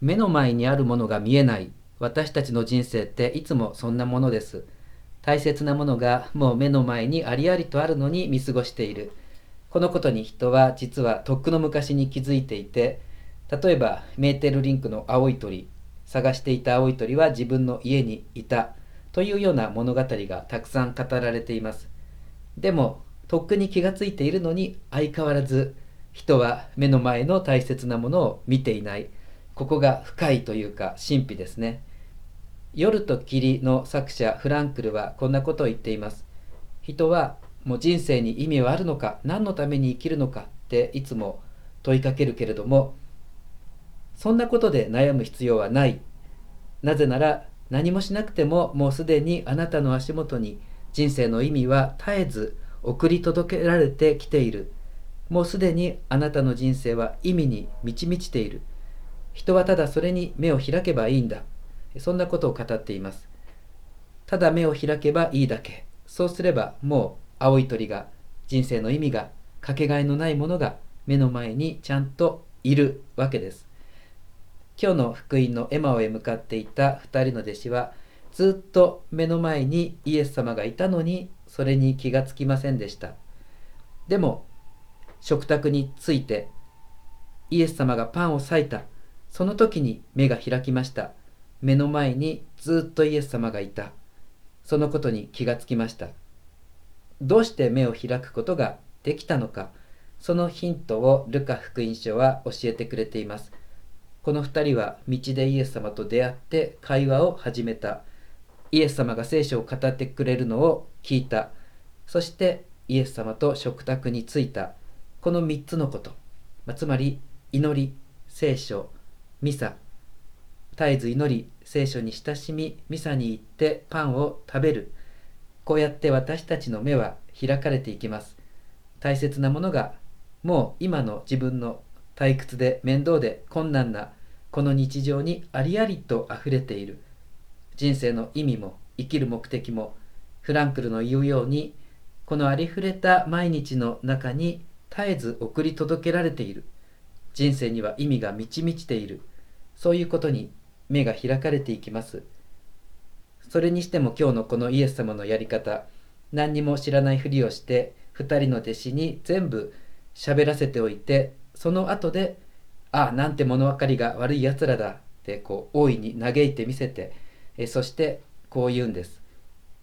目の前にあるものが見えない。私たちの人生っていつもそんなものです。大切なものがもう目の前にありありとあるのに見過ごしている。このことに人は実はとっくの昔に気づいていて例えばメーテルリンクの青い鳥探していた青い鳥は自分の家にいたというような物語がたくさん語られています。でもとっくに気がついているのに相変わらず人は目の前の大切なものを見ていない。ここが深いというか神秘ですね。夜と霧の作者フランクルはこんなことを言っています。人はもう人生に意味はあるのか何のために生きるのかっていつも問いかけるけれどもそんなことで悩む必要はない。なぜなら何もしなくてももうすでにあなたの足元に人生の意味は絶えず送り届けられてきている。もうすでにあなたの人生は意味に満ち満ちている。人はただそれに目を開けばいいんだ。そんなことを語っています。ただ目を開けばいいだけ。そうすればもう青い鳥が人生の意味がかけがえのないものが目の前にちゃんといるわけです。今日の福音のエマオへ向かっていた2人の弟子はずっと目の前にイエス様がいたのにそれに気がつきませんでした。でも食卓についてイエス様がパンを裂いた。その時に目が開きました。目の前にずっとイエス様がいた。そのことに気がつきました。どうして目を開くことができたのか。そのヒントをルカ福音書は教えてくれています。この2人は道でイエス様と出会って会話を始めた。イエス様が聖書を語ってくれるのを聞いた。そしてイエス様と食卓に着いた。この3つのこと、まあ、つまり祈り聖書。ミサ。絶えず祈り聖書に親しみミサに行ってパンを食べる。こうやって私たちの目は開かれていきます。大切なものがもう今の自分の退屈で面倒で困難なこの日常にありありと溢れている。人生の意味も生きる目的もフランクルの言うようにこのありふれた毎日の中に絶えず送り届けられている。人生には意味が満ち満ちている。そういうことに目が開かれていきますそれにしても今日のこのイエス様のやり方何にも知らないふりをして2人の弟子に全部喋らせておいてその後で「ああなんて物分かりが悪いやつらだ」ってこう大いに嘆いてみせてえそしてこう言うんです。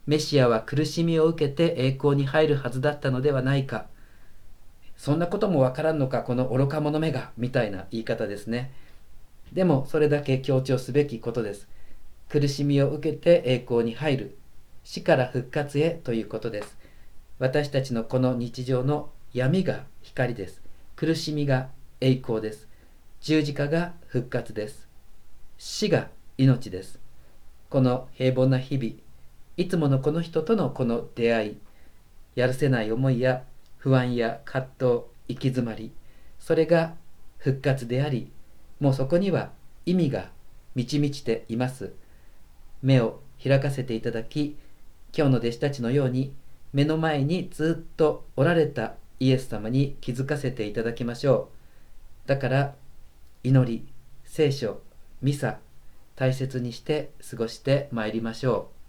メシアは苦しみを受けて栄光に入るはずだったのではないか。そんなこともわからんのかこの愚か者めがみたいな言い方ですね。でもそれだけ強調すべきことです。苦しみを受けて栄光に入る。死から復活へということです。私たちのこの日常の闇が光です。苦しみが栄光です。十字架が復活です。死が命です。この平凡な日々、いつものこの人とのこの出会い、やるせない思いや不安や葛藤、行き詰まり、それが復活であり、もうそこには意味が満ち満ちています。目を開かせていただき、今日の弟子たちのように目の前にずっとおられたイエス様に気づかせていただきましょう。だから、祈り、聖書、ミサ、大切にして過ごしてまいりましょう。